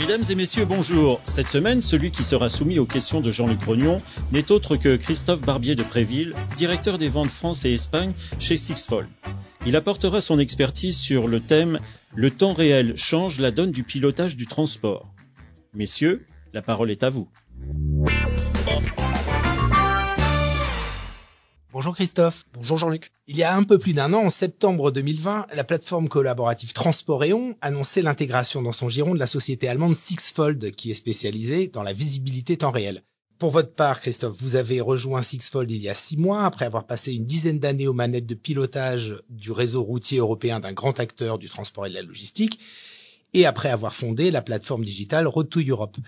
Mesdames et messieurs, bonjour. Cette semaine, celui qui sera soumis aux questions de Jean-Luc Rognon n'est autre que Christophe Barbier de Préville, directeur des ventes France et Espagne chez Sixfold. Il apportera son expertise sur le thème Le temps réel change la donne du pilotage du transport. Messieurs, la parole est à vous. Bonjour Christophe. Bonjour Jean-Luc. Il y a un peu plus d'un an, en septembre 2020, la plateforme collaborative Transporéon annonçait l'intégration dans son giron de la société allemande Sixfold, qui est spécialisée dans la visibilité temps réel. Pour votre part, Christophe, vous avez rejoint Sixfold il y a six mois, après avoir passé une dizaine d'années aux manettes de pilotage du réseau routier européen d'un grand acteur du transport et de la logistique, et après avoir fondé la plateforme digitale Road to Europe.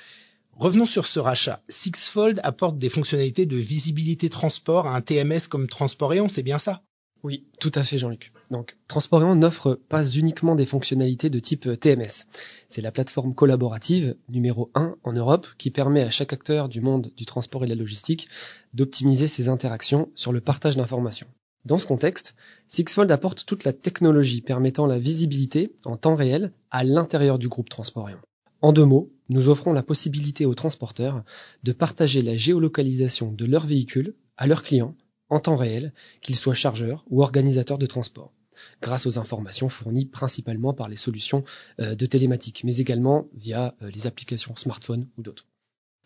Revenons sur ce rachat. Sixfold apporte des fonctionnalités de visibilité transport à un TMS comme Transporéon, c'est bien ça? Oui, tout à fait Jean-Luc. Donc Transporéon n'offre pas uniquement des fonctionnalités de type TMS. C'est la plateforme collaborative numéro 1 en Europe qui permet à chaque acteur du monde du transport et de la logistique d'optimiser ses interactions sur le partage d'informations. Dans ce contexte, Sixfold apporte toute la technologie permettant la visibilité en temps réel à l'intérieur du groupe Transporéon. En deux mots, nous offrons la possibilité aux transporteurs de partager la géolocalisation de leur véhicule à leurs clients en temps réel, qu'ils soient chargeurs ou organisateurs de transport, grâce aux informations fournies principalement par les solutions euh, de télématique, mais également via euh, les applications smartphone ou d'autres.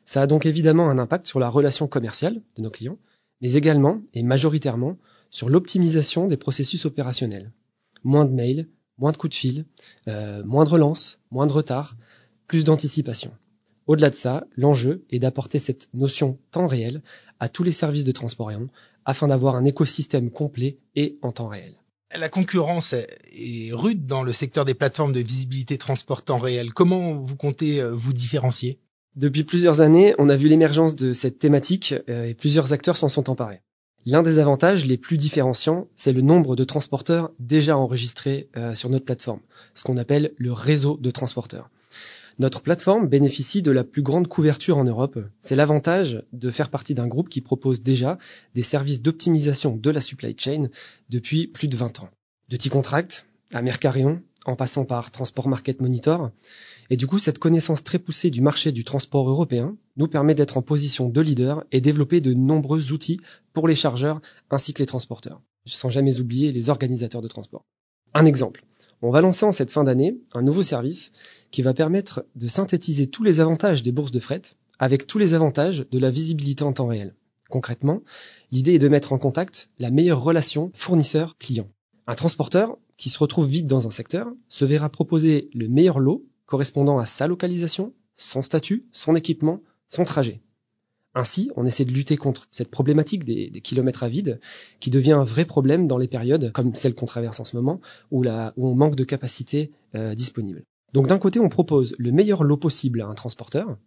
Ça a donc évidemment un impact sur la relation commerciale de nos clients, mais également et majoritairement sur l'optimisation des processus opérationnels. Moins de mails, moins de coups de fil, euh, moins de relances, moins de retard, plus d'anticipation. Au-delà de ça, l'enjeu est d'apporter cette notion temps réel à tous les services de transport afin d'avoir un écosystème complet et en temps réel. La concurrence est rude dans le secteur des plateformes de visibilité transport temps réel. Comment vous comptez euh, vous différencier? Depuis plusieurs années, on a vu l'émergence de cette thématique euh, et plusieurs acteurs s'en sont emparés. L'un des avantages les plus différenciants, c'est le nombre de transporteurs déjà enregistrés euh, sur notre plateforme, ce qu'on appelle le réseau de transporteurs. Notre plateforme bénéficie de la plus grande couverture en Europe. C'est l'avantage de faire partie d'un groupe qui propose déjà des services d'optimisation de la supply chain depuis plus de 20 ans. De T-Contract à Mercarion, en passant par Transport Market Monitor. Et du coup, cette connaissance très poussée du marché du transport européen nous permet d'être en position de leader et développer de nombreux outils pour les chargeurs ainsi que les transporteurs, sans jamais oublier les organisateurs de transport. Un exemple. On va lancer en cette fin d'année un nouveau service qui va permettre de synthétiser tous les avantages des bourses de fret avec tous les avantages de la visibilité en temps réel. Concrètement, l'idée est de mettre en contact la meilleure relation fournisseur-client. Un transporteur qui se retrouve vite dans un secteur se verra proposer le meilleur lot correspondant à sa localisation, son statut, son équipement, son trajet. Ainsi, on essaie de lutter contre cette problématique des, kilomètres à vide, qui devient un vrai problème dans les périodes comme celle qu'on traverse en ce moment, où, on manque de capacité euh, disponible. Donc d'un côté, on propose le meilleur lot possible à un transporteur,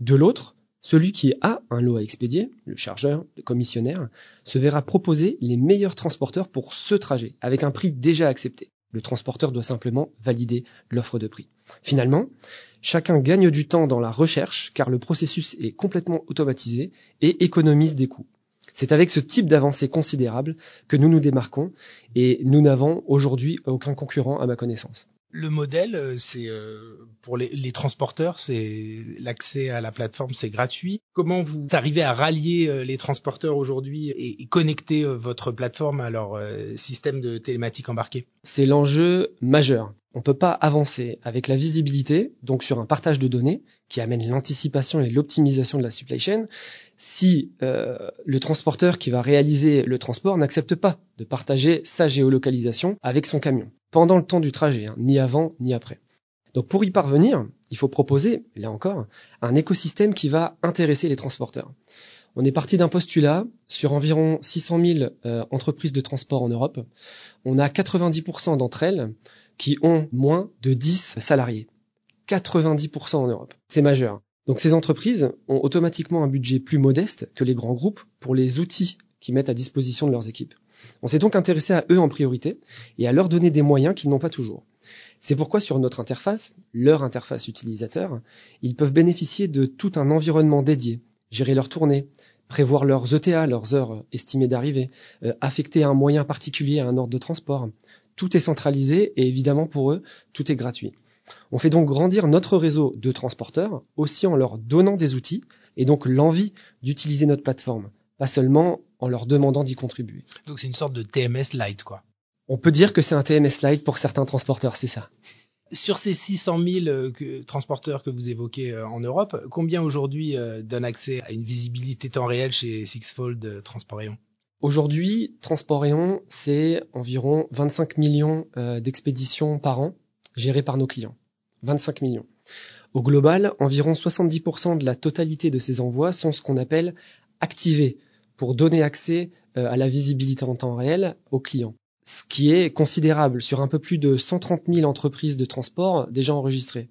de l'autre, celui qui a un lot à expédier, le chargeur, le commissionnaire, se verra proposer les meilleurs transporteurs pour ce trajet, avec un prix déjà accepté. Le transporteur doit simplement valider l'offre de prix. Finalement, chacun gagne du temps dans la recherche car le processus est complètement automatisé et économise des coûts. C'est avec ce type d'avancée considérable que nous nous démarquons et nous n'avons aujourd'hui aucun concurrent à ma connaissance. Le modèle, euh, c'est euh, pour les, transporteurs, c'est l'accès à la plateforme, c'est gratuit. Comment vous arrivez à rallier euh, les transporteurs aujourd'hui et, connecter votre plateforme à leur système de télématique embarqué? C'est l'enjeu majeur. On ne peut pas avancer avec la visibilité, donc sur un partage de données qui amène l'anticipation et l'optimisation de la supply chain, si euh, le transporteur qui va réaliser le transport n'accepte pas de partager sa géolocalisation avec son camion pendant le temps du trajet, hein, ni avant ni après. Donc pour y parvenir, il faut proposer, là encore, un écosystème qui va intéresser les transporteurs. On est parti d'un postulat sur environ 600 000 euh, entreprises de transport en Europe. On a 90% d'entre elles qui ont moins de 10 salariés. 90% en Europe. C'est majeur. Donc ces entreprises ont automatiquement un budget plus modeste que les grands groupes pour les outils qu'ils mettent à disposition de leurs équipes. On s'est donc intéressé à eux en priorité et à leur donner des moyens qu'ils n'ont pas toujours. C'est pourquoi sur notre interface, leur interface utilisateur, ils peuvent bénéficier de tout un environnement dédié, gérer leurs tournées, prévoir leurs ETA, leurs heures estimées d'arrivée, euh, affecter un moyen particulier à un ordre de transport. Tout est centralisé et évidemment pour eux, tout est gratuit. On fait donc grandir notre réseau de transporteurs aussi en leur donnant des outils et donc l'envie d'utiliser notre plateforme, pas seulement en leur demandant d'y contribuer. Donc c'est une sorte de TMS light, quoi. On peut dire que c'est un TMS light pour certains transporteurs, c'est ça. Sur ces 600 000 euh, transporteurs que vous évoquez euh, en Europe, combien aujourd'hui euh, donnent accès à une visibilité temps réel chez Sixfold Transporéon Aujourd'hui, Transporéon, c'est environ 25 millions d'expéditions par an gérées par nos clients. 25 millions. Au global, environ 70% de la totalité de ces envois sont ce qu'on appelle activés pour donner accès à la visibilité en temps réel aux clients ce qui est considérable sur un peu plus de 130 000 entreprises de transport déjà enregistrées.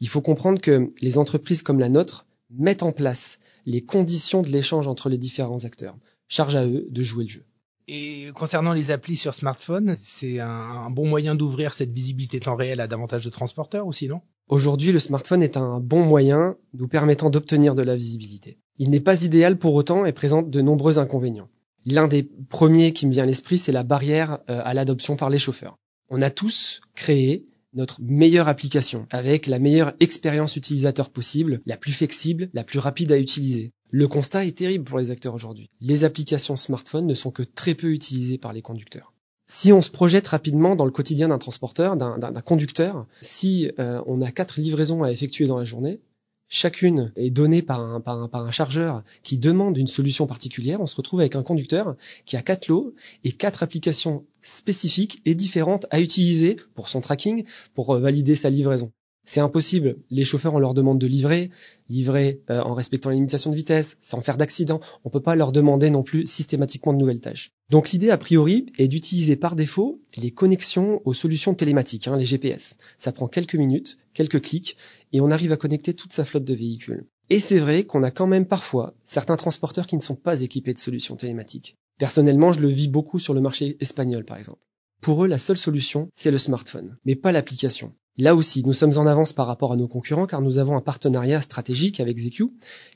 Il faut comprendre que les entreprises comme la nôtre mettent en place les conditions de l'échange entre les différents acteurs. Charge à eux de jouer le jeu. Et concernant les applis sur smartphone, c'est un, bon moyen d'ouvrir cette visibilité temps réel à davantage de transporteurs ou sinon Aujourd'hui, le smartphone est un bon moyen nous permettant d'obtenir de la visibilité. Il n'est pas idéal pour autant et présente de nombreux inconvénients. L'un des premiers qui me vient à l'esprit, c'est la barrière euh, à l'adoption par les chauffeurs. On a tous créé notre meilleure application avec la meilleure expérience utilisateur possible, la plus flexible, la plus rapide à utiliser. Le constat est terrible pour les acteurs aujourd'hui. Les applications smartphone ne sont que très peu utilisées par les conducteurs. Si on se projette rapidement dans le quotidien d'un transporteur, d'un conducteur, si euh, on a quatre livraisons à effectuer dans la journée, chacune est donnée par un, par, un, chargeur qui demande une solution particulière, on se retrouve avec un conducteur qui a quatre lots et quatre applications spécifiques et différentes à utiliser pour son tracking, pour valider sa livraison. C'est impossible. Les chauffeurs, on leur demande de livrer, livrer euh, en respectant les limitations de vitesse, sans faire d'accident. On peut pas leur demander non plus systématiquement de nouvelles tâches. Donc l'idée, a priori, est d'utiliser par défaut les connexions aux solutions télématiques, hein, les GPS. Ça prend quelques minutes, quelques clics, et on arrive à connecter toute sa flotte de véhicules. Et c'est vrai qu'on a quand même parfois certains transporteurs qui ne sont pas équipés de solutions télématiques. Personnellement, je le vis beaucoup sur le marché espagnol, par exemple. Pour eux, la seule solution, c'est le smartphone, mais pas l'application. Là aussi, nous sommes en avance par rapport à nos concurrents car nous avons un partenariat stratégique avec ZQ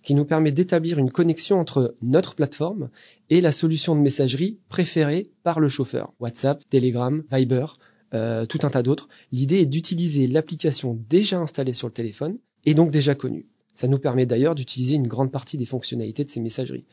qui nous permet d'établir une connexion entre notre plateforme et la solution de messagerie préférée par le chauffeur. WhatsApp, Telegram, Viber, euh, tout un tas d'autres. L'idée est d'utiliser l'application déjà installée sur le téléphone et donc déjà connue. Ça nous permet d'ailleurs d'utiliser une grande partie des fonctionnalités de ces messageries.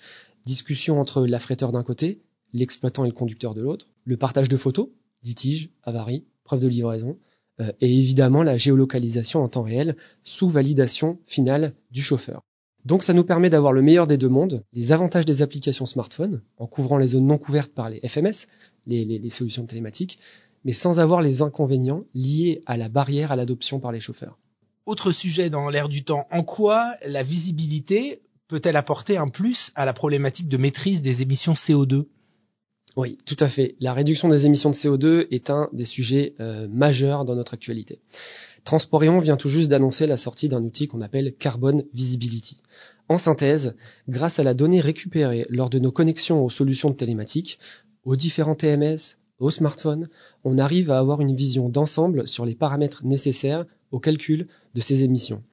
Discussion entre l'affréteur d'un côté, l'exploitant et le conducteur de l'autre, le partage de photos, litige, avarie, preuve de livraison, euh, et évidemment la géolocalisation en temps réel sous validation finale du chauffeur. Donc ça nous permet d'avoir le meilleur des deux mondes, les avantages des applications smartphone, en couvrant les zones non couvertes par les FMS, les, les solutions télématiques, mais sans avoir les inconvénients liés à la barrière à l'adoption par les chauffeurs. Autre sujet dans l'air du temps, en quoi la visibilité peut-elle apporter un plus à la problématique de maîtrise des émissions CO2 oui, tout à fait. La réduction des émissions de CO2 est un des sujets euh, majeurs dans notre actualité. Transporion vient tout juste d'annoncer la sortie d'un outil qu'on appelle Carbon Visibility. En synthèse, grâce à la donnée récupérée lors de nos connexions aux solutions de télématique, aux différents TMS, aux smartphones, on arrive à avoir une vision d'ensemble sur les paramètres nécessaires au calcul de ces émissions.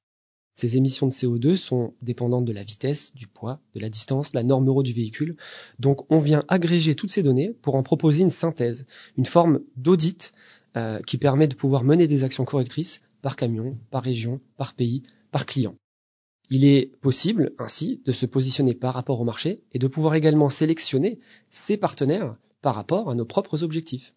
Ces émissions de CO2 sont dépendantes de la vitesse, du poids, de la distance, la norme euro du véhicule. Donc on vient agréger toutes ces données pour en proposer une synthèse, une forme d'audit euh, qui permet de pouvoir mener des actions correctrices par camion, par région, par pays, par client. Il est possible ainsi de se positionner par rapport au marché et de pouvoir également sélectionner ses partenaires par rapport à nos propres objectifs.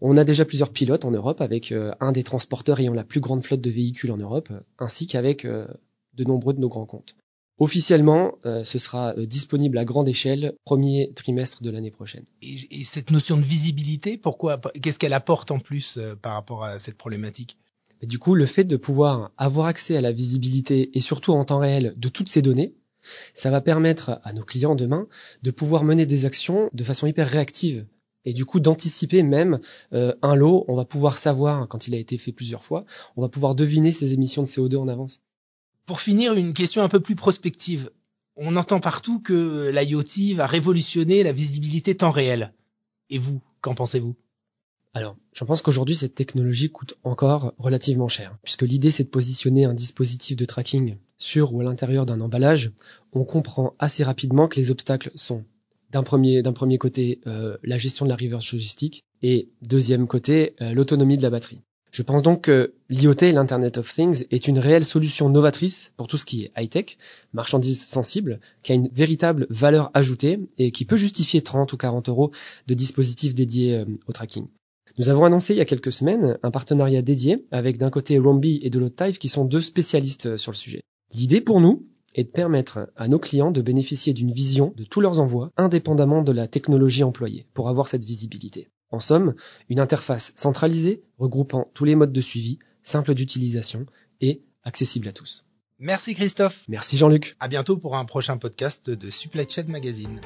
On a déjà plusieurs pilotes en Europe avec euh, un des transporteurs ayant la plus grande flotte de véhicules en Europe, ainsi qu'avec euh, de nombreux de nos grands comptes. Officiellement, euh, ce sera disponible à grande échelle premier trimestre de l'année prochaine. Et, cette notion de visibilité, pourquoi Qu'est-ce qu'elle apporte en plus par rapport à cette problématique? Du coup, le fait de pouvoir avoir accès à la visibilité et surtout en temps réel de toutes ces données, ça va permettre à nos clients demain de pouvoir mener des actions de façon hyper réactive et du coup d'anticiper même euh, un lot, on va pouvoir savoir quand il a été fait plusieurs fois, on va pouvoir deviner ses émissions de CO2 en avance. Pour finir, une question un peu plus prospective. On entend partout que l'IoT va révolutionner la visibilité temps réel. Et vous, qu'en pensez-vous? Alors, je pense qu'aujourd'hui, cette technologie coûte encore relativement cher, puisque l'idée, c'est de positionner un dispositif de tracking sur ou à l'intérieur d'un emballage. On comprend assez rapidement que les obstacles sont d'un premier, d'un premier côté euh, la gestion de la reverse logistique et deuxième côté euh, l'autonomie de la batterie. Je pense donc que l'IoT, l'Internet of Things, est une réelle solution novatrice pour tout ce qui est high-tech, marchandise sensible, qui a une véritable valeur ajoutée et qui peut justifier 30 ou 40 euros de dispositifs dédiés euh, au tracking. Nous avons annoncé il y a quelques semaines un partenariat dédié avec d'un côté Rombi et de l'autre Tive qui sont deux spécialistes sur le sujet. L'idée pour nous est de permettre à nos clients de bénéficier d'une vision de tous leurs envois indépendamment de la technologie employée pour avoir cette visibilité. En somme, une interface centralisée regroupant tous les modes de suivi, simple d'utilisation et accessible à tous. Merci Christophe. Merci Jean-Luc. À bientôt pour un prochain podcast de Supply Chain Magazine.